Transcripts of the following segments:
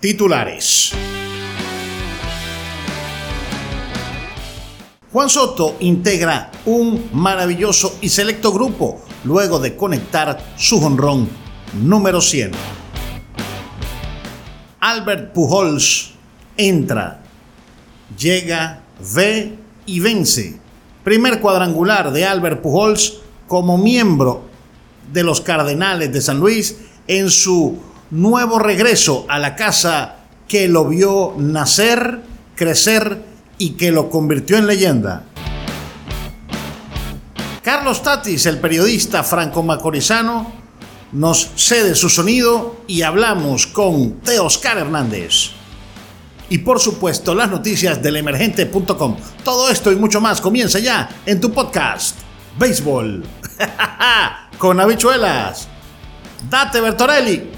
Titulares. Juan Soto integra un maravilloso y selecto grupo luego de conectar su jonrón número 100. Albert Pujols entra, llega, ve y vence. Primer cuadrangular de Albert Pujols como miembro de los Cardenales de San Luis en su nuevo regreso a la casa que lo vio nacer, crecer y que lo convirtió en leyenda. Carlos Tatis, el periodista franco-macorizano, nos cede su sonido y hablamos con Teoscar Hernández. Y por supuesto, las noticias del emergente.com. Todo esto y mucho más comienza ya en tu podcast, Béisbol, con habichuelas. Date Bertorelli.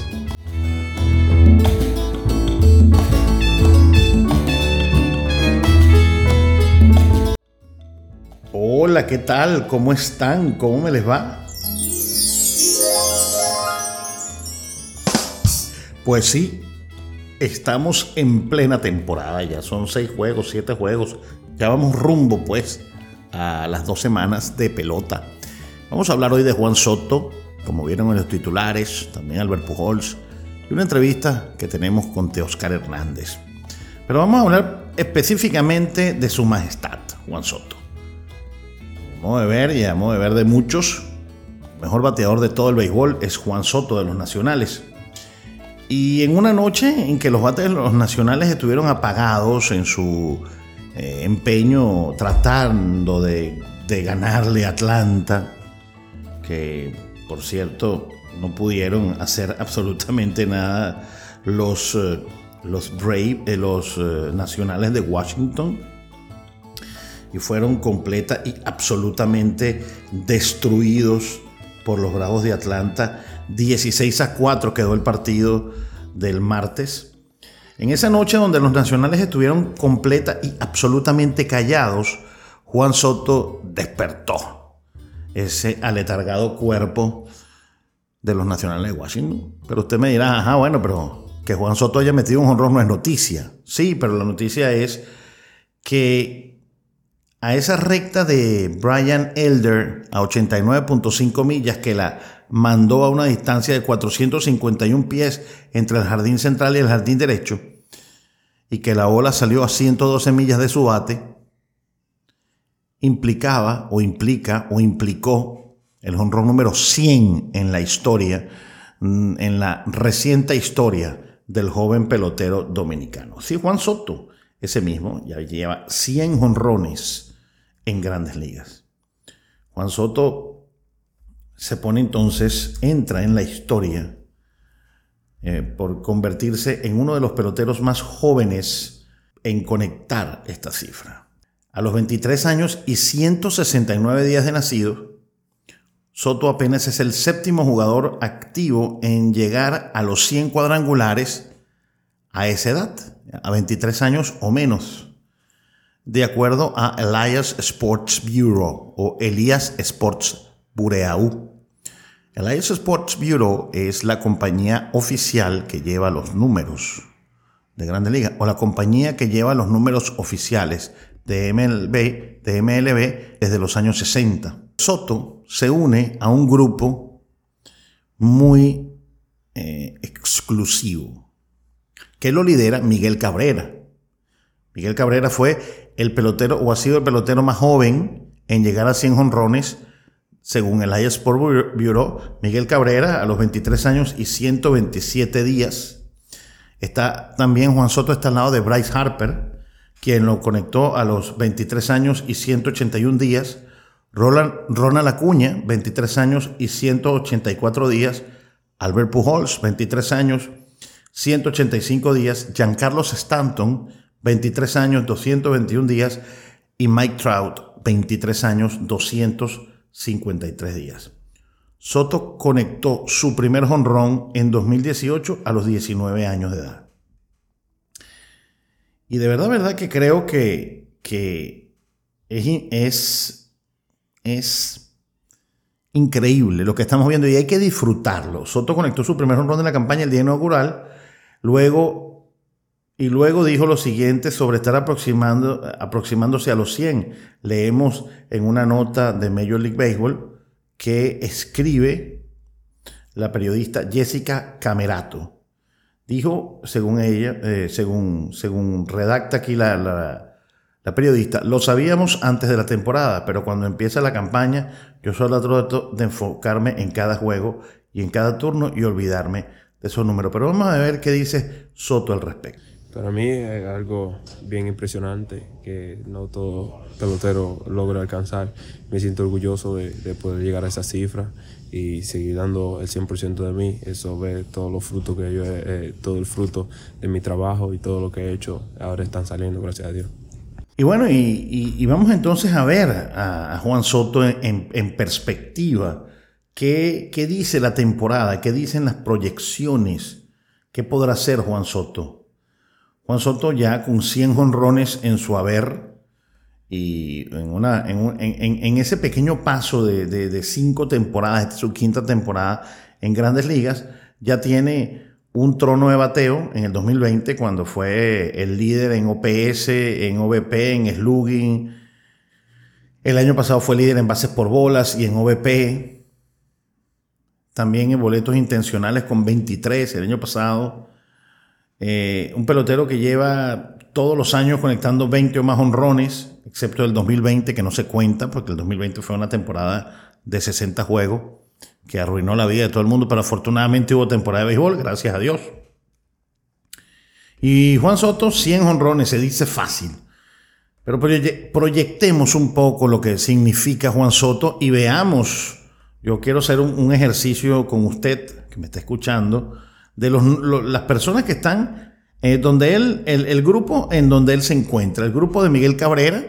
Hola, ¿qué tal? ¿Cómo están? ¿Cómo me les va? Pues sí, estamos en plena temporada, ya son seis juegos, siete juegos, ya vamos rumbo pues a las dos semanas de pelota. Vamos a hablar hoy de Juan Soto, como vieron en los titulares, también Albert Pujols, y una entrevista que tenemos con Teoscar Hernández. Pero vamos a hablar específicamente de su majestad, Juan Soto modo de ver y a modo de ver de muchos, el mejor bateador de todo el béisbol es Juan Soto de los Nacionales. Y en una noche en que los bates de los Nacionales estuvieron apagados en su eh, empeño tratando de, ganarle a Atlanta, que por cierto no pudieron hacer absolutamente nada los, eh, los Brave, eh, los Nacionales de Washington y fueron completa y absolutamente destruidos por los Bravos de Atlanta. 16 a 4 quedó el partido del martes. En esa noche donde los nacionales estuvieron completa y absolutamente callados, Juan Soto despertó ese aletargado cuerpo de los nacionales de Washington. Pero usted me dirá, ajá, bueno, pero que Juan Soto haya metido un honrón no es noticia. Sí, pero la noticia es que a esa recta de Brian Elder a 89.5 millas que la mandó a una distancia de 451 pies entre el jardín central y el jardín derecho, y que la ola salió a 112 millas de su bate, implicaba o implica o implicó el honrón número 100 en la historia, mm, en la reciente historia del joven pelotero dominicano. Sí, Juan Soto, ese mismo, ya lleva 100 honrones en grandes ligas. Juan Soto se pone entonces, entra en la historia eh, por convertirse en uno de los peloteros más jóvenes en conectar esta cifra. A los 23 años y 169 días de nacido, Soto apenas es el séptimo jugador activo en llegar a los 100 cuadrangulares a esa edad, a 23 años o menos de acuerdo a Elias Sports Bureau o Elias Sports Bureau. Elias Sports Bureau es la compañía oficial que lleva los números de Grande Liga o la compañía que lleva los números oficiales de MLB, de MLB desde los años 60. Soto se une a un grupo muy eh, exclusivo que lo lidera Miguel Cabrera. Miguel Cabrera fue el pelotero o ha sido el pelotero más joven en llegar a 100 honrones, según el Sport Bureau, Miguel Cabrera a los 23 años y 127 días. Está también Juan Soto está al lado de Bryce Harper, quien lo conectó a los 23 años y 181 días. Ronald, Ronald Acuña, 23 años y 184 días. Albert Pujols, 23 años, 185 días. Giancarlo Stanton, 23 años, 221 días. Y Mike Trout, 23 años, 253 días. Soto conectó su primer jonrón en 2018 a los 19 años de edad. Y de verdad, verdad que creo que, que es, es, increíble lo que estamos viendo y hay que disfrutarlo. Soto conectó su primer jonrón en la campaña el día inaugural, luego y luego dijo lo siguiente sobre estar aproximando, aproximándose a los 100. Leemos en una nota de Major League Baseball que escribe la periodista Jessica Camerato. Dijo, según ella, eh, según, según redacta aquí la, la, periodista, lo sabíamos antes de la temporada, pero cuando empieza la campaña, yo solo trato de enfocarme en cada juego y en cada turno y olvidarme de esos números. Pero vamos a ver qué dice Soto al respecto. Para mí es algo bien impresionante que no todo pelotero logra alcanzar. Me siento orgulloso de, poder llegar a esa cifra y seguir dando el 100% de mí. Eso ve todos los frutos que yo he, todo el fruto de mi trabajo y todo lo que he hecho ahora están saliendo, gracias a Dios. Y bueno, y, vamos entonces a ver a, Juan Soto en, perspectiva. ¿Qué, ¿Qué dice la temporada? ¿Qué dicen las proyecciones? ¿Qué podrá hacer Juan Soto? Juan Soto ya con 100 jonrones en su haber y en, ese pequeño paso de, cinco temporadas, su quinta temporada en grandes ligas, ya tiene un trono de bateo en el 2020 cuando fue el líder en OPS, en OVP, en slugging. El año pasado fue líder en bases por bolas y en OVP. También en boletos intencionales con 23 el año pasado. Eh, un pelotero que lleva todos los años conectando 20 o más honrones, excepto el 2020, que no se cuenta, porque el 2020 fue una temporada de 60 juegos que arruinó la vida de todo el mundo, pero afortunadamente hubo temporada de béisbol, gracias a Dios. Y Juan Soto, 100 honrones, se dice fácil. Pero proyectemos un poco lo que significa Juan Soto y veamos, yo quiero hacer un ejercicio con usted que me está escuchando, de las personas que están eh, donde él, el, grupo en donde él se encuentra, el grupo de Miguel Cabrera,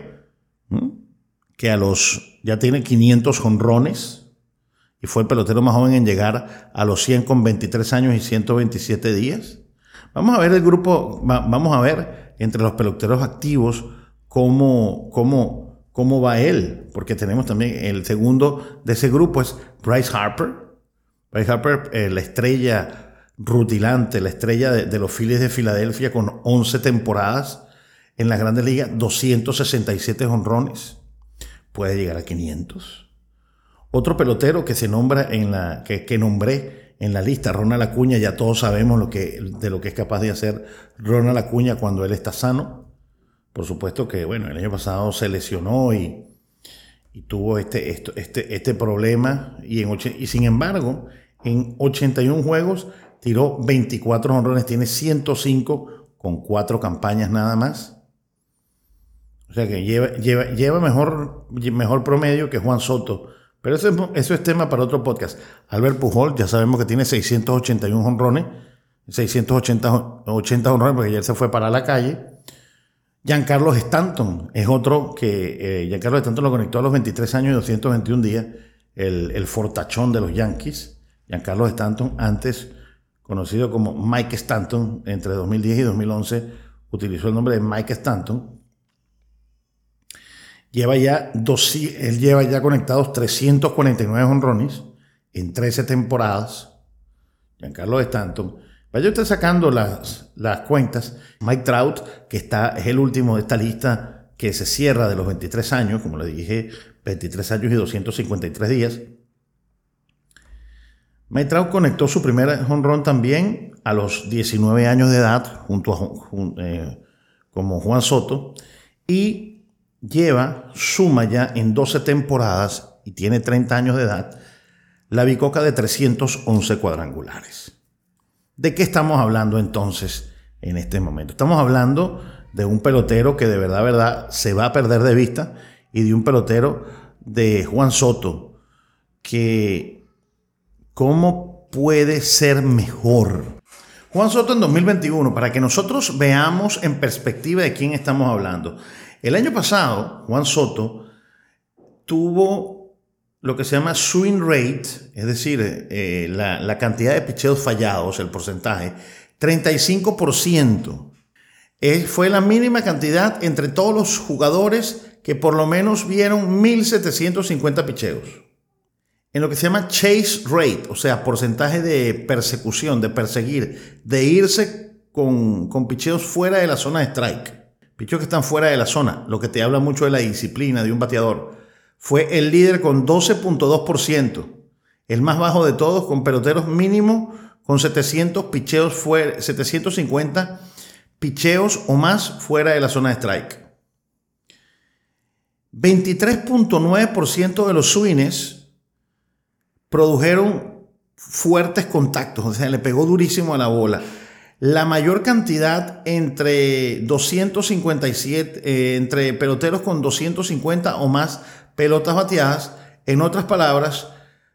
que a los ya tiene 500 jonrones y fue el pelotero más joven en llegar a los 100 con 23 años y 127 días. Vamos a ver el grupo, vamos a ver entre los peloteros activos cómo, cómo, cómo va él, porque tenemos también el segundo de ese grupo es Bryce Harper. Bryce Harper, eh, la estrella rutilante, la estrella de, los Phillies de Filadelfia con 11 temporadas en las grandes ligas, 267 honrones. Puede llegar a 500. Otro pelotero que se nombra en la, que, que nombré en la lista, Ronald Acuña, ya todos sabemos lo que, de lo que es capaz de hacer Ronald Acuña cuando él está sano. Por supuesto que, bueno, el año pasado se lesionó y, y tuvo este, este, este problema y, en, y sin embargo, en 81 juegos tiró 24 honrones, tiene 105 con cuatro campañas nada más. O sea que lleva, lleva, lleva mejor, mejor promedio que Juan Soto. Pero eso es, eso es tema para otro podcast. Albert Pujol, ya sabemos que tiene 681 honrones, 680 80 honrones porque ayer se fue para la calle. Giancarlo Stanton es otro que eh, Giancarlo Stanton lo conectó a los 23 años y 221 días, el, el fortachón de los Yankees. Giancarlo Stanton antes conocido como Mike Stanton, entre 2010 y 2011 utilizó el nombre de Mike Stanton. Lleva ya dos, él lleva ya conectados 349 honrones en 13 temporadas. Giancarlo Stanton. Vaya usted sacando las, las cuentas. Mike Trout, que está, es el último de esta lista que se cierra de los 23 años, como le dije, 23 años y 253 días. Maitrao conectó su primer honrón también a los 19 años de edad, junto a eh, como Juan Soto, y lleva, suma ya en 12 temporadas y tiene 30 años de edad, la bicoca de 311 cuadrangulares. ¿De qué estamos hablando entonces en este momento? Estamos hablando de un pelotero que de verdad, verdad, se va a perder de vista y de un pelotero de Juan Soto que ¿Cómo puede ser mejor? Juan Soto en 2021, para que nosotros veamos en perspectiva de quién estamos hablando. El año pasado, Juan Soto tuvo lo que se llama swing rate, es decir, eh, la, cantidad de picheos fallados, el porcentaje, 35%. Es, fue la mínima cantidad entre todos los jugadores que por lo menos vieron 1.750 picheos. En lo que se llama chase rate, o sea, porcentaje de persecución, de perseguir, de irse con, con picheos fuera de la zona de strike. Picheos que están fuera de la zona, lo que te habla mucho de la disciplina de un bateador. Fue el líder con 12.2%, el más bajo de todos con peloteros mínimo con 700 picheos fuera, 750 picheos o más fuera de la zona de strike. 23.9% de los swings produjeron fuertes contactos, o sea, le pegó durísimo a la bola. La mayor cantidad entre 257, eh, entre peloteros con 250 o más pelotas bateadas, en otras palabras,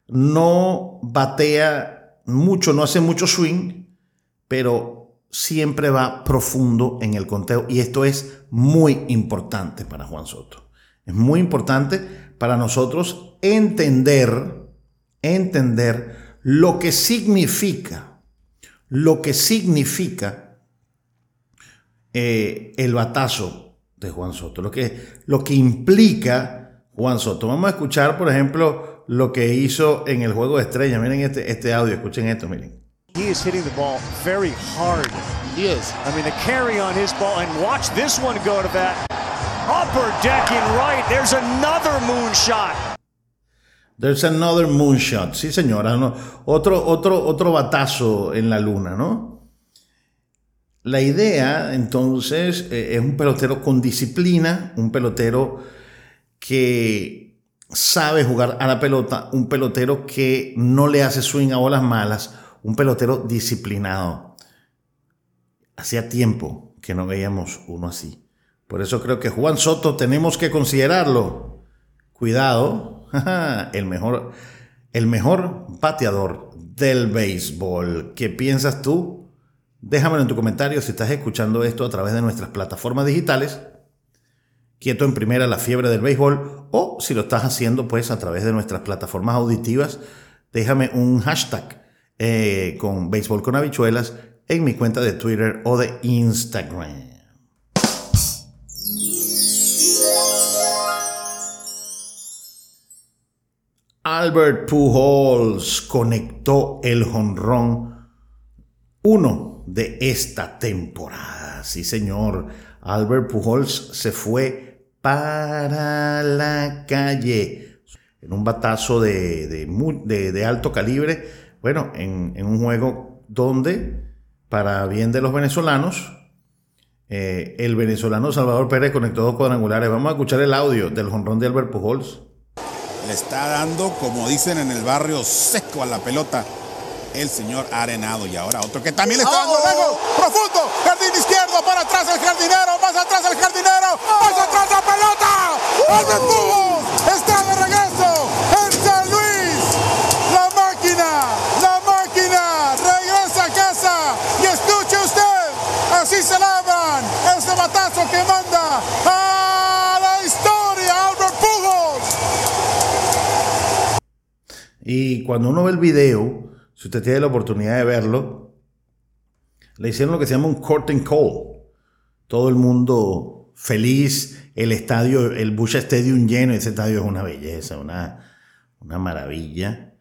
no batea mucho, no hace mucho swing, pero siempre va profundo en el conteo y esto es muy importante para Juan Soto. Es muy importante para nosotros entender, entender lo que significa, lo que significa eh, el batazo de Juan Soto, lo que, lo que implica Juan Soto. Vamos a escuchar, por ejemplo, lo que hizo en el juego de estrella. Miren este, este audio, escuchen esto, miren. He is hitting the ball very hard. He is. I mean, the carry on his ball, and watch this one go to that upper deck in right. There's another moonshot. There's another moonshot. Sí, señora. Otro, otro, otro batazo en la luna, ¿no? La idea, entonces, eh, es un pelotero con disciplina, un pelotero que sabe jugar a la pelota, un pelotero que no le hace swing a bolas malas, un pelotero disciplinado. Hacía tiempo que no veíamos uno así. Por eso creo que Juan Soto tenemos que considerarlo. Cuidado, el mejor, el mejor bateador del béisbol. ¿Qué piensas tú? Déjamelo en tu comentario si estás escuchando esto a través de nuestras plataformas digitales. Quieto en primera la fiebre del béisbol o si lo estás haciendo pues a través de nuestras plataformas auditivas, déjame un hashtag eh, con béisbol con habichuelas en mi cuenta de Twitter o de Instagram. Albert Pujols conectó el jonrón uno de esta temporada. Sí, señor. Albert Pujols se fue para la calle en un batazo de, de, alto calibre. Bueno, en, un juego donde, para bien de los venezolanos, eh, el venezolano Salvador Pérez conectó dos cuadrangulares. Vamos a escuchar el audio del jonrón de Albert Pujols. Le está dando, como dicen en el barrio, seco a la pelota el señor Arenado. Y ahora otro que también le está dando lejos, profundo, jardín izquierdo, para atrás el jardinero, más atrás el jardinero, más atrás la pelota. ¡Albert Pujols está de regreso en San Luis! La máquina, la máquina regresa a casa y escuche usted, así se lavan ese batazo que manda a la historia Albert Pujols. Y cuando uno ve el video, si usted tiene la oportunidad de verlo, le hicieron lo que se llama un curtain call. Todo el mundo feliz, el estadio, el Bush Stadium lleno, ese estadio es una belleza, una, una maravilla.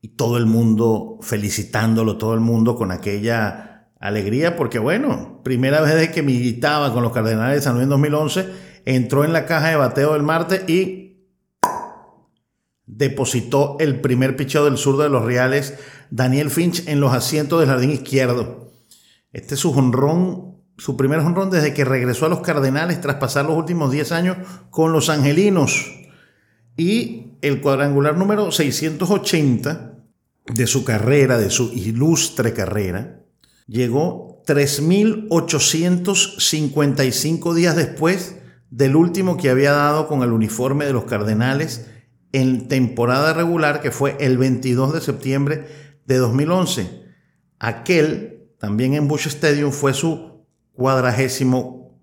Y todo el mundo felicitándolo, todo el mundo con aquella alegría, porque bueno, primera vez que militaba con los Cardenales de San Luis en 2011, entró en la caja de bateo del martes y depositó el primer picheo del sur de los Reales, Daniel Finch, en los asientos del jardín izquierdo. Este es su honrón, su primer honrón desde que regresó a los Cardenales tras pasar los últimos 10 años con los Angelinos. Y el cuadrangular número 680 de su carrera, de su ilustre carrera, llegó 3.855 días después del último que había dado con el uniforme de los Cardenales en temporada regular, que fue el 22 de septiembre de 2011. Aquel también en Bush Stadium fue su cuadragésimo,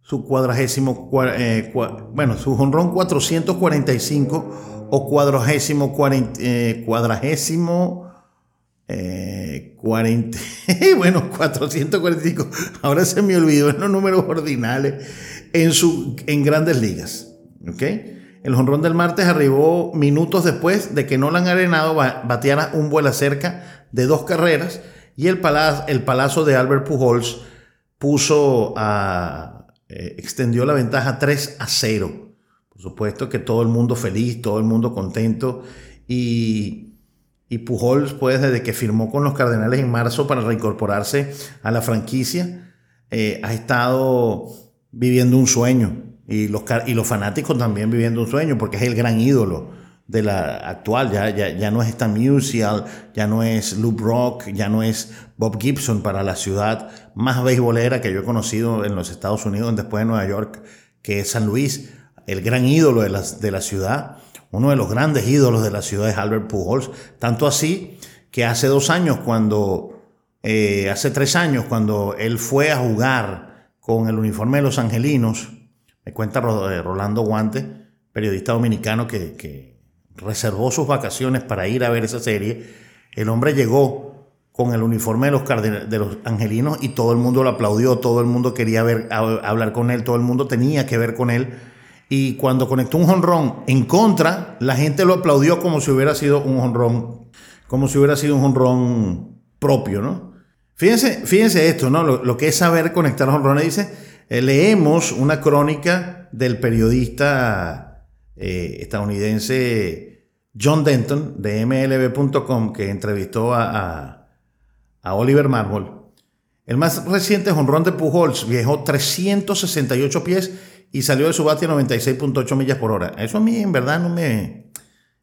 su cuadragésimo, eh, bueno, su honrón 445 o cuadragésimo, eh, cuadragésimo, eh, 40, bueno, 445, ahora se me olvidó en los números ordinales, en, su, en grandes ligas, ¿ok? El jonrón del martes arribó minutos después de que Nolan Arenado bateara un vuelo cerca de dos carreras y el, palazo, el palazo de Albert Pujols puso a, eh, extendió la ventaja 3 a 0. Por supuesto que todo el mundo feliz, todo el mundo contento y, y Pujols pues desde que firmó con los Cardenales en marzo para reincorporarse a la franquicia eh, ha estado viviendo un sueño y los, y los fanáticos también viviendo un sueño, porque es el gran ídolo de la actual. Ya, ya, ya no es Stan Musial, ya no es Lou Brock, ya no es Bob Gibson para la ciudad más beisbolera que yo he conocido en los Estados Unidos, después de Nueva York, que es San Luis. El gran ídolo de la, de la ciudad, uno de los grandes ídolos de la ciudad es Albert Pujols. Tanto así que hace dos años, cuando, eh, hace tres años, cuando él fue a jugar con el uniforme de los angelinos, me cuenta eh, Rolando Guante, periodista dominicano que, reservó sus vacaciones para ir a ver esa serie. El hombre llegó con el uniforme de los, angelinos y todo el mundo lo aplaudió, todo el mundo quería ver, hablar con él, todo el mundo tenía que ver con él. Y cuando conectó un jonrón en contra, la gente lo aplaudió como si hubiera sido un jonrón, como si hubiera sido un jonrón propio, ¿no? Fíjense, fíjense esto, ¿no? Lo, lo que es saber conectar jonrones, dice, leemos una crónica del periodista eh, estadounidense John Denton de MLB.com que entrevistó a, Oliver Marmol. El más reciente jonrón de Pujols viajó 368 pies y salió de su bate a 96.8 millas por hora. Eso a mí en verdad no me...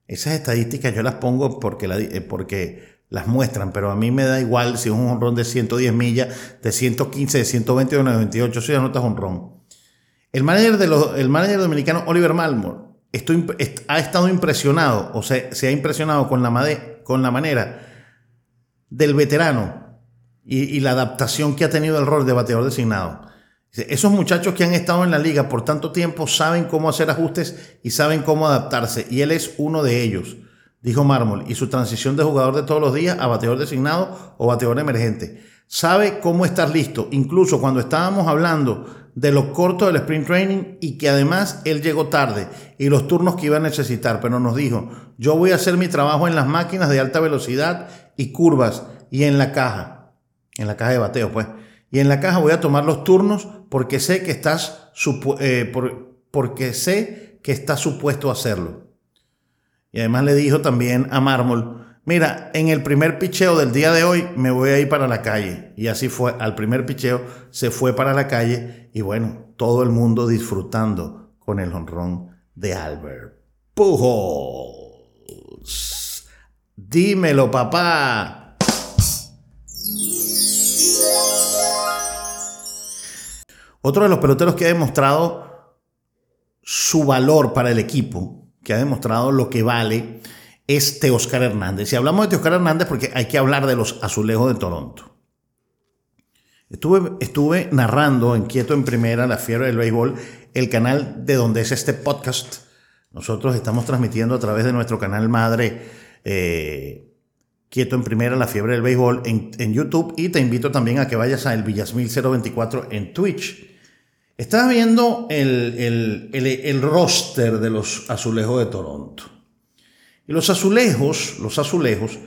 Esas estadísticas yo las pongo porque, la, eh, porque las muestran, pero a mí me da igual si es un honrón de 110 millas, de 115, de 120 o de 98, eso ya no está honrón. El manager, de los, el manager dominicano Oliver Malmore ha estado impresionado, o sea, se ha impresionado con la, con la manera del veterano y, y, la adaptación que ha tenido el rol de bateador designado. Esos muchachos que han estado en la liga por tanto tiempo saben cómo hacer ajustes y saben cómo adaptarse, y él es uno de ellos dijo Mármol, y su transición de jugador de todos los días a bateador designado o bateador emergente. Sabe cómo estar listo, incluso cuando estábamos hablando de lo corto del sprint training y que además él llegó tarde y los turnos que iba a necesitar, pero nos dijo, yo voy a hacer mi trabajo en las máquinas de alta velocidad y curvas y en la caja, en la caja de bateo pues, y en la caja voy a tomar los turnos porque sé que estás, eh, porque sé que estás supuesto a hacerlo. Y además le dijo también a Mármol, mira, en el primer picheo del día de hoy me voy a ir para la calle. Y así fue, al primer picheo se fue para la calle y bueno, todo el mundo disfrutando con el honrón de Albert Pujols. Dímelo, papá. Otro de los peloteros que ha demostrado su valor para el equipo que ha demostrado lo que vale es Teoscar Hernández. Y hablamos de Teoscar Hernández porque hay que hablar de los azulejos de Toronto. Estuve, estuve narrando en Quieto en Primera, La Fiebre del Béisbol, el canal de donde es este podcast. Nosotros estamos transmitiendo a través de nuestro canal madre eh, Quieto en Primera, La Fiebre del Béisbol en, YouTube y te invito también a que vayas a El Villasmil 024 en Twitch. Estaba viendo el, roster de los azulejos de Toronto. Y los azulejos, los azulejos,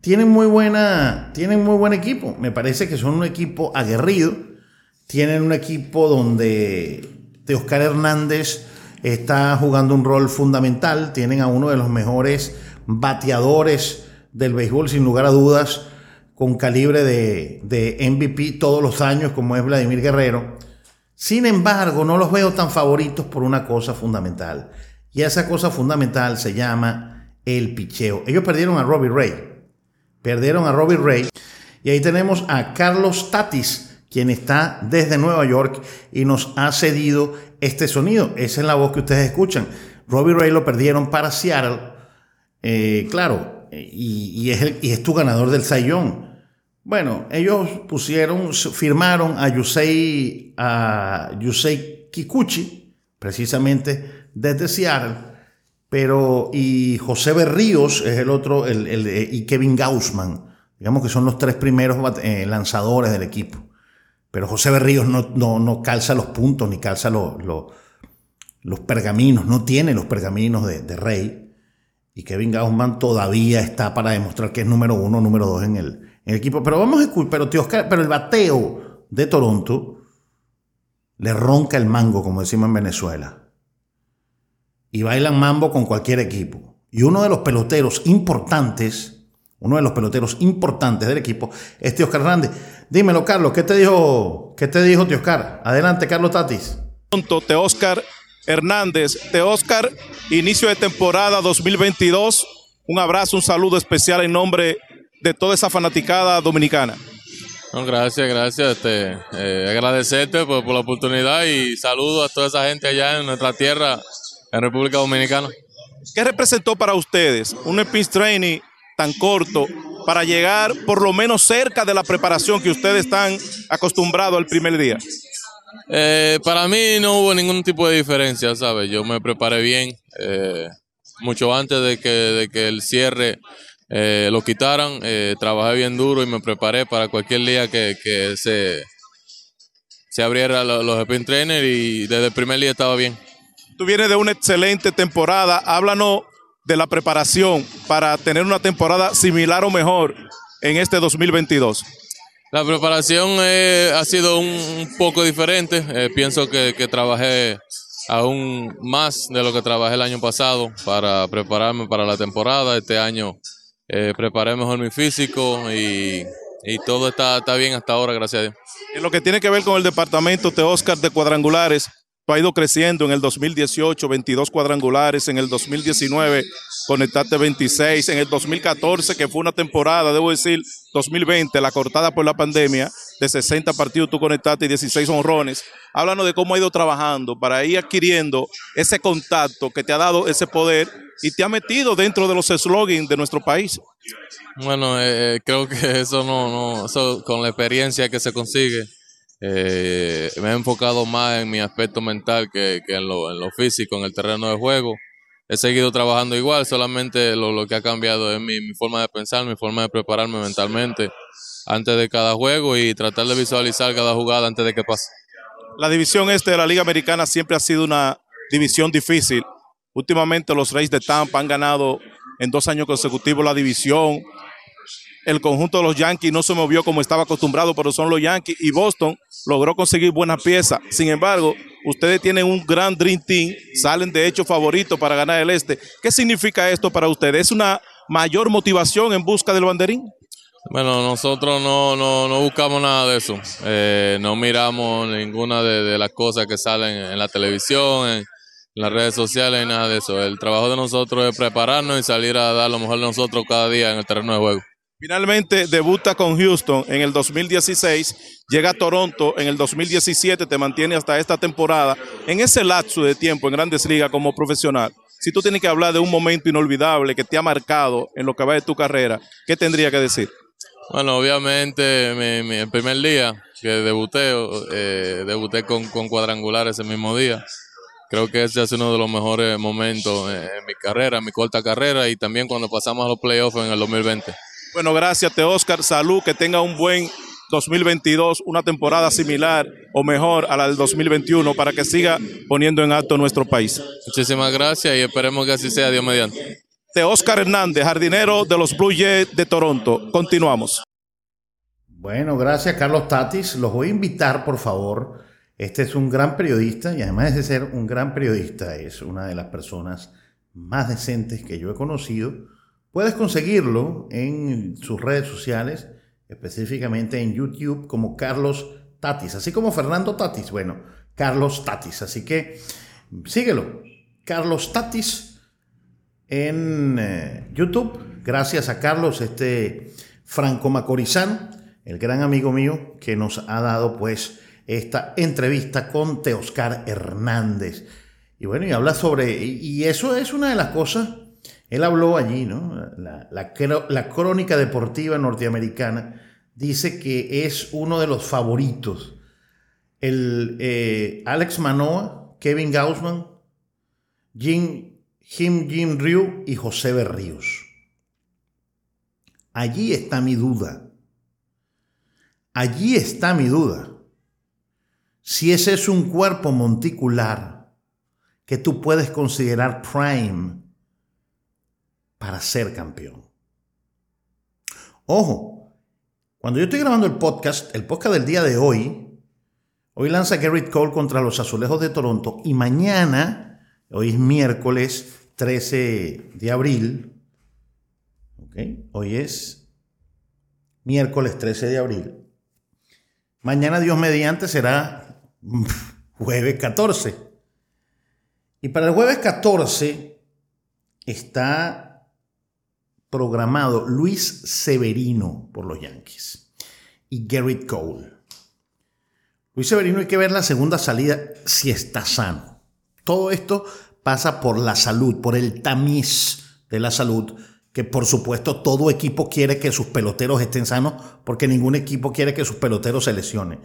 tienen muy, buena, tienen muy buen equipo. Me parece que son un equipo aguerrido. Tienen un equipo donde Oscar Hernández está jugando un rol fundamental. Tienen a uno de los mejores bateadores del béisbol, sin lugar a dudas, con calibre de, de MVP todos los años, como es Vladimir Guerrero. Sin embargo, no los veo tan favoritos por una cosa fundamental. Y esa cosa fundamental se llama el picheo. Ellos perdieron a Robbie Ray. Perdieron a Robbie Ray. Y ahí tenemos a Carlos Tatis, quien está desde Nueva York y nos ha cedido este sonido. Esa es la voz que ustedes escuchan. Robbie Ray lo perdieron para Seattle. Eh, claro, y, es y es tu ganador del Sayón. Bueno, ellos pusieron, firmaron a Yusei, a Yusei Kikuchi, precisamente desde Seattle, pero y José Berríos es el otro, el, y Kevin Gaussman, digamos que son los tres primeros eh, lanzadores del equipo. Pero José Berríos no, no, calza los puntos ni calza los, los, pergaminos, no tiene los pergaminos de, Rey. Y Kevin Gaussman todavía está para demostrar que es número uno, número dos en el, equipo. Pero vamos a pero, tío pero el bateo de Toronto le ronca el mango, como decimos en Venezuela. Y bailan mambo con cualquier equipo. Y uno de los peloteros importantes, uno de los peloteros importantes del equipo es Tío Oscar Hernández. Dímelo, Carlos, ¿qué te dijo, qué te dijo Oscar? Adelante, Carlos Tatis. Te Oscar Hernández, Te Oscar, inicio de temporada 2022. Un abrazo, un saludo especial en nombre toda esa fanaticada dominicana. gracias, gracias. Este, eh, agradecerte por, la oportunidad y saludo a toda esa gente allá en nuestra tierra, en República Dominicana. ¿Qué representó para ustedes un Spin Training tan corto para llegar por lo menos cerca de la preparación que ustedes están acostumbrados al primer día? Eh, para mí no hubo ningún tipo de diferencia, ¿sabes? Yo me preparé bien, eh, mucho antes de que, de que el cierre eh, lo quitaran, trabajé bien duro y me preparé para cualquier día que, que se, se abriera los, los spin trainers y desde el primer día estaba bien. Tú vienes de una excelente temporada, háblanos de la preparación para tener una temporada similar o mejor en este 2022? La preparación eh, ha sido un, poco diferente. Eh, pienso que, trabajé aún más de lo que trabajé el año pasado para prepararme para la temporada. Este año eh, preparé mejor mi físico y, todo está, está, bien hasta ahora, gracias a Dios. En lo que tiene que ver con el departamento de Oscar de cuadrangulares, ha ido creciendo en el 2018, 22 cuadrangulares, en el 2019 conectaste 26, en el 2014, que fue una temporada, debo decir, 2020, la cortada por la pandemia, de 60 partidos tú conectaste y 16 honrones. Háblanos de cómo ha ido trabajando para ir adquiriendo ese contacto que te ha dado ese poder y te ha metido dentro de los slogans de nuestro país. Bueno, eh, eh, creo que eso no, no, eso con la experiencia que se consigue eh, me he enfocado más en mi aspecto mental que, en, lo, en, lo, físico, en el terreno de juego. He seguido trabajando igual, solamente lo, que ha cambiado es mi, mi, forma de pensar, mi forma de prepararme mentalmente antes de cada juego y tratar de visualizar cada jugada antes de que pase. La división este de la Liga Americana siempre ha sido una división difícil. Últimamente los Reyes de Tampa han ganado en dos años consecutivos la división el conjunto de los Yankees no se movió como estaba acostumbrado, pero son los Yankees y Boston logró conseguir buenas piezas. Sin embargo, ustedes tienen un gran Dream Team, salen de hecho favoritos para ganar el este. ¿Qué significa esto para ustedes? ¿Es una mayor motivación en busca del banderín? Bueno, nosotros no, no, buscamos nada de eso. Eh, no miramos ninguna de, las cosas que salen en la televisión, en las redes sociales, nada de eso. El trabajo de nosotros es prepararnos y salir a dar lo mejor de nosotros cada día en el terreno de juego. Finalmente debuta con Houston en el 2016, llega a Toronto en el 2017, te mantiene hasta esta temporada. En ese lapso de tiempo en Grandes Ligas como profesional, si tú tienes que hablar de un momento inolvidable que te ha marcado en lo que va de tu carrera, ¿qué tendría que decir? Bueno, obviamente mi, el primer día que debuté, eh, debuté con, con cuadrangular ese mismo día. Creo que ese es uno de los mejores momentos en mi carrera, en mi corta carrera y también cuando pasamos a los playoffs en el 2020. Bueno, gracias, te Oscar. Salud, que tenga un buen 2022, una temporada similar o mejor a la del 2021 para que siga poniendo en alto nuestro país. Muchísimas gracias y esperemos que así sea, Dios mediante. De Oscar Hernández, jardinero de los Blue Jays de Toronto. Continuamos. Bueno, gracias Carlos Tatis. Los voy a invitar, por favor. Este es un gran periodista y además de ser un gran periodista, es una de las personas más decentes que yo he conocido Puedes conseguirlo en sus redes sociales, específicamente en YouTube como Carlos Tatis, así como Fernando Tatis, bueno, Carlos Tatis. Así que síguelo, Carlos Tatis en eh, YouTube. Gracias a Carlos, este Franco Macorizán, el gran amigo mío que nos ha dado pues esta entrevista con Teoscar Hernández. Y bueno, y habla sobre, y eso es una de las cosas él habló allí, ¿no? La, crónica deportiva norteamericana dice que es uno de los favoritos. El eh, Alex Manoa, Kevin Gaussman, Jim, Jim Jim Ryu y José Berríos. Allí está mi duda. Allí está mi duda. Si ese es un cuerpo monticular que tú puedes considerar prime para ser campeón. Ojo, cuando yo estoy grabando el podcast, el podcast del día de hoy, hoy lanza Garrett Cole contra los Azulejos de Toronto y mañana, hoy es miércoles 13 de abril, hoy es miércoles 13 de abril, mañana Dios mediante será jueves 14. Y para el jueves 14 está programado Luis Severino por los Yankees y Garrett Cole. Luis Severino hay que ver la segunda salida si está sano. Todo esto pasa por la salud, por el tamiz de la salud, que por supuesto todo equipo quiere que sus peloteros estén sanos, porque ningún equipo quiere que sus peloteros se lesionen.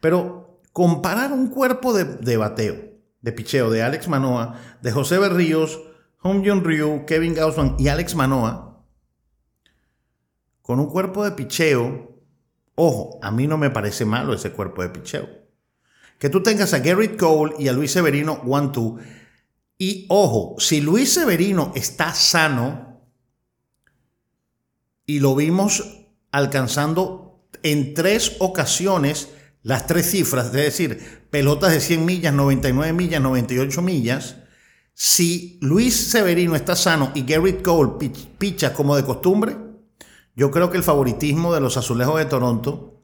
Pero comparar un cuerpo de, bateo, de picheo de Alex Manoa, de José Berríos, Hong Jun Ryu, Kevin Gaussman y Alex Manoa, con un cuerpo de picheo, ojo, a mí no me parece malo ese cuerpo de picheo. Que tú tengas a Garrett Cole y a Luis Severino one-two. Y ojo, si Luis Severino está sano y lo vimos alcanzando en tres ocasiones las tres cifras, es decir, pelotas de 100 millas, 99 millas, 98 millas, si Luis Severino está sano y Garrett Cole picha como de costumbre, yo creo que el favoritismo de los azulejos de Toronto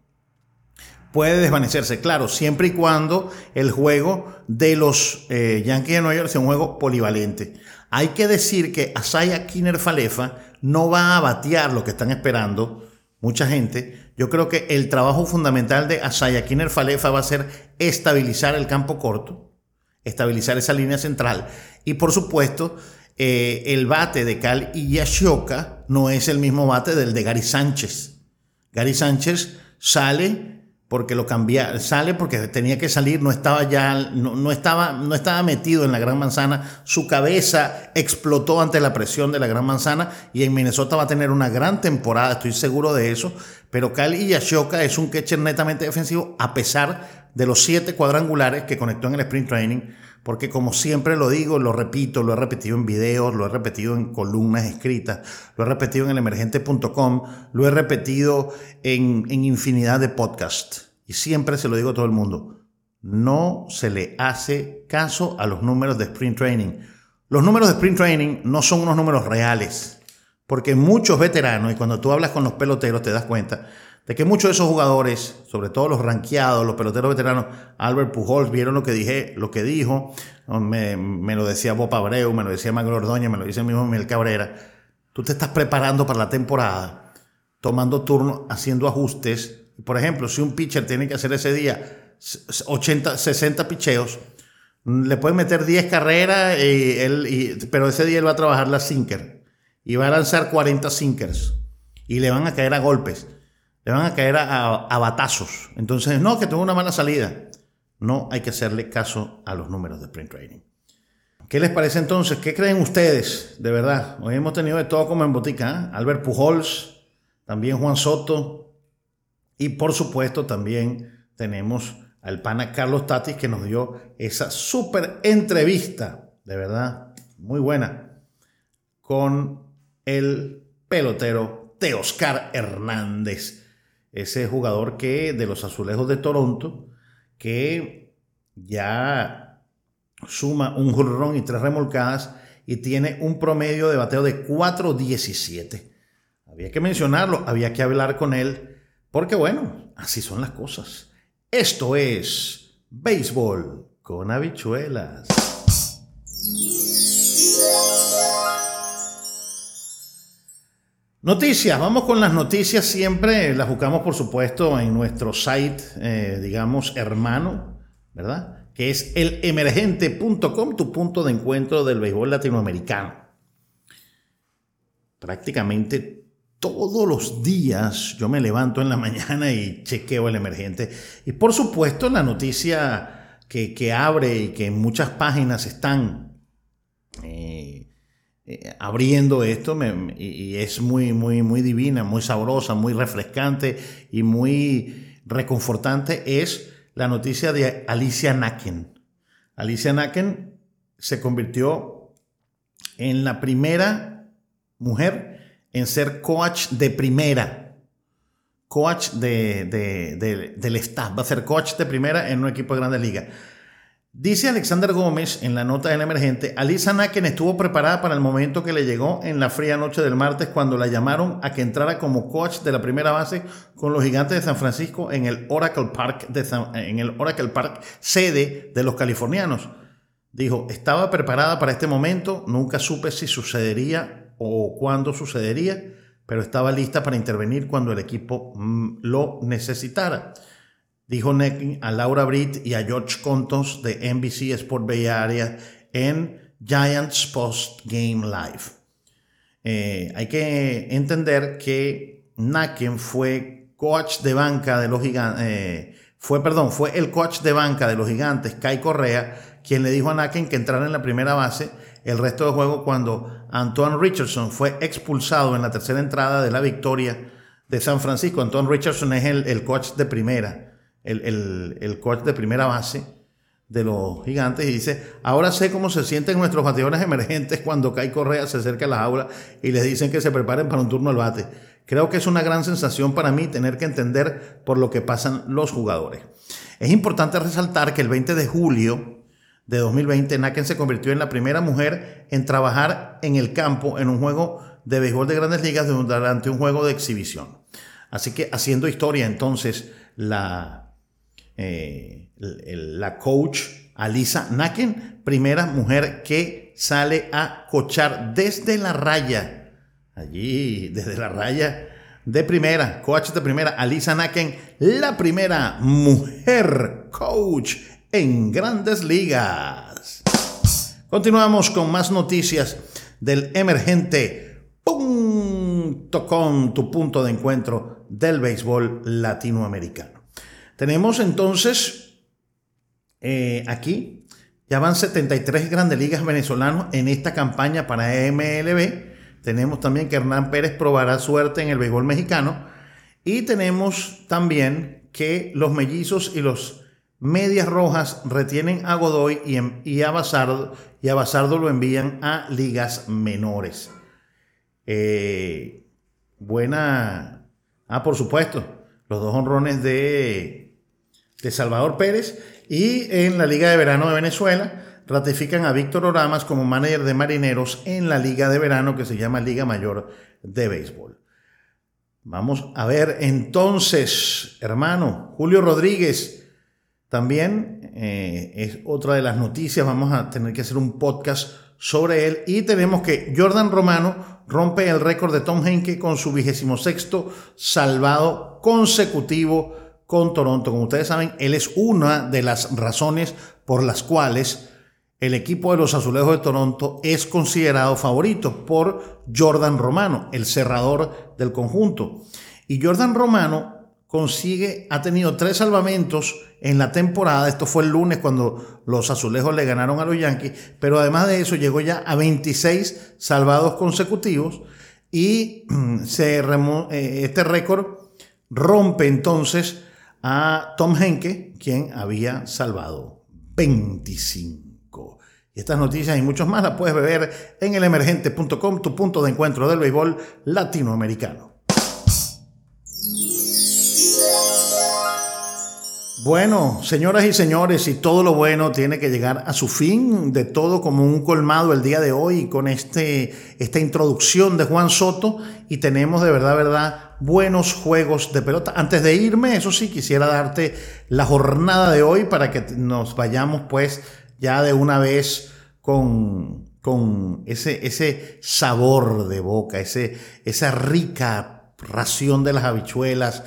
puede desvanecerse, claro, siempre y cuando el juego de los eh, Yankees de Nueva York sea un juego polivalente. Hay que decir que Asaya Kinner Falefa no va a batear lo que están esperando mucha gente. Yo creo que el trabajo fundamental de Asaya Kinner Falefa va a ser estabilizar el campo corto, estabilizar esa línea central y por supuesto eh, el bate de Cal Yashoka no es el mismo bate del de Gary Sánchez. Gary Sánchez sale porque lo cambiaron, sale porque tenía que salir, no estaba ya, no, estaba, no estaba metido en la Gran Manzana, su cabeza explotó ante la presión de la Gran Manzana y en Minnesota va a tener una gran temporada, estoy seguro de eso, pero Cal Yashoka es un catcher netamente defensivo a pesar de los siete cuadrangulares que conectó en el sprint training porque como siempre lo digo, lo repito, lo he repetido en videos, lo he repetido en columnas escritas, lo he repetido en el emergente.com, lo he repetido en, en infinidad de podcasts. Y siempre se lo digo a todo el mundo, no se le hace caso a los números de sprint training. Los números de sprint training no son unos números reales, porque muchos veteranos, y cuando tú hablas con los peloteros te das cuenta, de que muchos de esos jugadores, sobre todo los ranqueados, los peloteros veteranos, Albert Pujols, vieron lo que dije, lo que dijo, me, lo decía Bob Abreu, me lo decía Magro Ordóñez, me lo dice el mismo Miguel Cabrera. Tú te estás preparando para la temporada, tomando turno, haciendo ajustes. Por ejemplo, si un pitcher tiene que hacer ese día 80, 60 picheos, le pueden meter 10 carreras, pero ese día él va a trabajar la sinker y va a lanzar 40 sinkers y le van a caer a golpes le van a caer a, batazos. Entonces, no, que tuvo una mala salida. No hay que hacerle caso a los números de sprint training. ¿Qué les parece entonces? ¿Qué creen ustedes? De verdad, hoy hemos tenido de todo como en botica. ¿eh? Albert Pujols, también Juan Soto y por supuesto también tenemos al pana Carlos Tatis que nos dio esa súper entrevista, de verdad, muy buena, con el pelotero Teoscar Hernández ese jugador que de los azulejos de Toronto, que ya suma un jorrón y tres remolcadas y tiene un promedio de bateo de 4.17. Había que mencionarlo, había que hablar con él, porque bueno, así son las cosas. Esto es béisbol con habichuelas. Noticias, vamos con las noticias siempre, las buscamos por supuesto en nuestro site, eh, digamos, hermano, ¿verdad? Que es el emergente.com, tu punto de encuentro del béisbol latinoamericano. Prácticamente todos los días yo me levanto en la mañana y chequeo el emergente. Y por supuesto la noticia que, abre y que en muchas páginas están eh, eh, abriendo esto y, es muy, muy, muy divina, muy sabrosa, muy refrescante y muy reconfortante es la noticia de Alicia Naken. Alicia Naken se convirtió en la primera mujer en ser coach de primera. Coach de, del staff. Va a ser coach de primera en un equipo de grandes ligas. Dice Alexander Gómez en la nota del emergente, Alisa Naken estuvo preparada para el momento que le llegó en la fría noche del martes cuando la llamaron a que entrara como coach de la primera base con los gigantes de San Francisco en el Oracle Park, en el Oracle Park sede de los californianos. Dijo, estaba preparada para este momento, nunca supe si sucedería o cuándo sucedería, pero estaba lista para intervenir cuando el equipo mm, lo necesitara. Dijo Necking a Laura Britt y a George Contos de NBC Sport Bay Area en Giants Post Game Live. Eh, hay que entender que Naken fue coach de banca de los gigantes, eh, fue, perdón, fue el coach de banca de los gigantes, Kai Correa, quien le dijo a Naken que entrara en la primera base el resto del juego cuando Antoine Richardson fue expulsado en la tercera entrada de la victoria de San Francisco. Antoine Richardson es el, coach de primera, el, coach de primera base de los gigantes y dice, ahora sé cómo se sienten nuestros bateadores emergentes cuando Kai Correa se acerca a las aulas y les dicen que se preparen para un turno al bate. Creo que es una gran sensación para mí tener que entender por lo que pasan los jugadores. Es importante resaltar que el 20 de julio de 2020, Naken se convirtió en la primera mujer en trabajar en el campo en un juego de béisbol de grandes ligas durante un juego de exhibición. Así que haciendo historia, entonces, la, eh, la coach Alisa Naken, primera mujer que sale a cochar desde la raya, allí, desde la raya de primera, coach de primera, Alisa Naken, la primera mujer coach en grandes ligas. Continuamos con más noticias del emergente.com, tu punto de encuentro del béisbol latinoamericano. Tenemos entonces eh, aquí, ya van 73 grandes ligas venezolanos en esta campaña para MLB. Tenemos también que Hernán Pérez probará suerte en el béisbol mexicano. Y tenemos también que los mellizos y los Medias Rojas retienen a Godoy y, a, Basardo, y a Basardo lo envían a ligas menores. Eh, buena. Ah, por supuesto, los dos honrones de, de Salvador Pérez. Y en la Liga de Verano de Venezuela ratifican a Víctor Oramas como manager de marineros en la Liga de Verano que se llama Liga Mayor de Béisbol. Vamos a ver entonces, hermano, Julio Rodríguez también eh, es otra de las noticias, vamos a tener que hacer un podcast sobre él y tenemos que Jordan Romano rompe el récord de Tom Henke con su vigésimo sexto salvado consecutivo con Toronto. Como ustedes saben, él es una de las razones por las cuales el equipo de los Azulejos de Toronto es considerado favorito por Jordan Romano, el cerrador del conjunto. Y Jordan Romano consigue, ha tenido tres salvamentos en la temporada. Esto fue el lunes cuando los azulejos le ganaron a los Yankees, pero además de eso llegó ya a 26 salvados consecutivos y eh, este récord rompe entonces a Tom Henke, quien había salvado 25. Y estas noticias y muchos más las puedes ver en elemergente.com, tu punto de encuentro del béisbol latinoamericano. Bueno, señoras y señores, y todo lo bueno tiene que llegar a su fin, de todo como un colmado el día de hoy con este, esta introducción de Juan Soto y tenemos de verdad, verdad, buenos juegos de pelota. Antes de irme, eso sí, quisiera darte la jornada de hoy para que nos vayamos pues ya de una vez con, con ese, ese sabor de boca, ese, esa rica ración de las habichuelas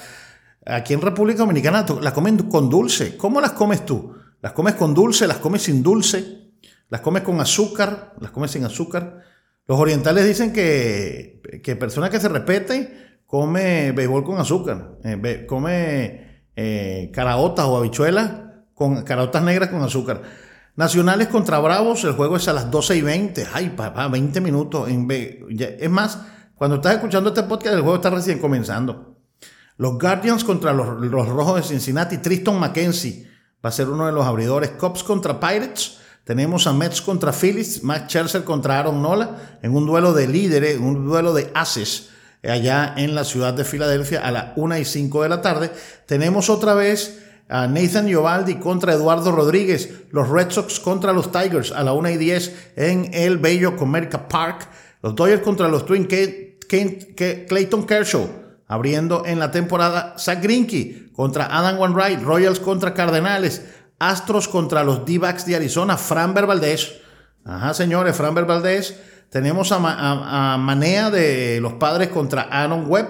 Aquí en República Dominicana las comen con dulce. ¿Cómo las comes tú? ¿Las comes con dulce? ¿Las comes sin dulce? ¿Las comes con azúcar? ¿Las comes sin azúcar? Los orientales dicen que, que persona que se respete come béisbol con azúcar, eh, come eh, caraotas o habichuelas con caraotas negras con azúcar. Nacionales contra Bravos, el juego es a las 12 y 20. Ay, papá, 20 minutos. En es más, cuando estás escuchando este podcast, el juego está recién comenzando. Los Guardians contra los, los Rojos de Cincinnati. Tristan McKenzie va a ser uno de los abridores. Cops contra Pirates. Tenemos a Mets contra Phillies, Max Scherzer contra Aaron Nola en un duelo de líderes, un duelo de ases allá en la ciudad de Filadelfia a las 1 y 5 de la tarde. Tenemos otra vez a Nathan Giovaldi contra Eduardo Rodríguez, los Red Sox contra los Tigers a la 1 y 10 en el bello Comerica Park, los Dodgers contra los Twin Clayton Kershaw, abriendo en la temporada Zach Greinke contra Adam Wainwright, Royals contra Cardenales, Astros contra los D-backs de Arizona, Framber Valdez. Ajá, señores, Framber Valdez. Tenemos a, Manea de los Padres contra Aaron Webb,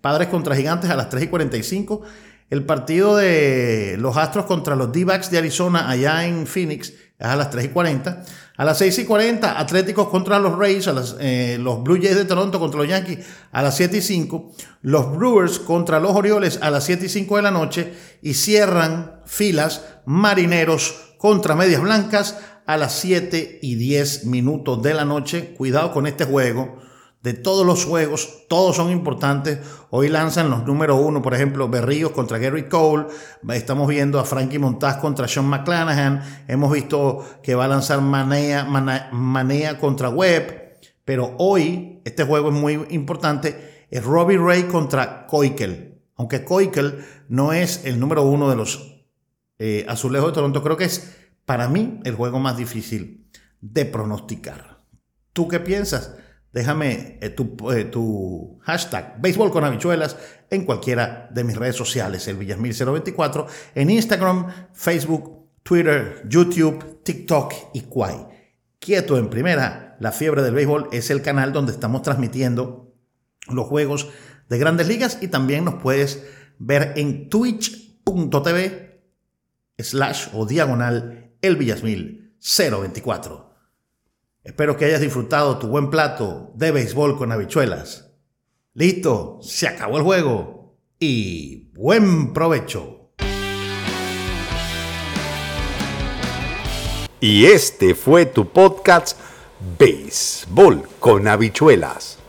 Padres contra Gigantes a las 3 y 45. El partido de los Astros contra los D-backs de Arizona allá en Phoenix es a las 3 y 40. A las 6 y 40, Atléticos contra los Rays, a eh, los Blue Jays de Toronto contra los Yankees a las 7 y 5. Los Brewers contra los Orioles a las 7 y 5 de la noche. Y cierran filas Marineros contra Medias Blancas a las 7 y 10 minutos de la noche. Cuidado con este juego. De todos los juegos, todos son importantes. Hoy lanzan los número uno, por ejemplo, Berríos contra Gary Cole. Estamos viendo a Frankie Montaz contra Sean McClanahan. Hemos visto que va a lanzar Manea, contra Webb. Pero hoy, este juego es muy importante. Es Robbie Ray contra Koikel. Aunque Koikel no es el número uno de los eh, Azulejo de Toronto, creo que es para mí el juego más difícil de pronosticar. ¿Tú qué piensas? Déjame eh, eh, tu, hashtag béisbol con habichuelas en cualquiera de mis redes sociales, el Villasmil024, en Instagram, Facebook, Twitter, YouTube, TikTok y Quay. Quieto en primera, la fiebre del béisbol es el canal donde estamos transmitiendo los juegos de grandes ligas y también nos puedes ver en twitch.tv slash o diagonal el Villasmil 024. Espero que hayas disfrutado tu buen plato de béisbol con habichuelas. Listo, se acabó el juego y buen provecho. Y este fue tu podcast Béisbol con habichuelas.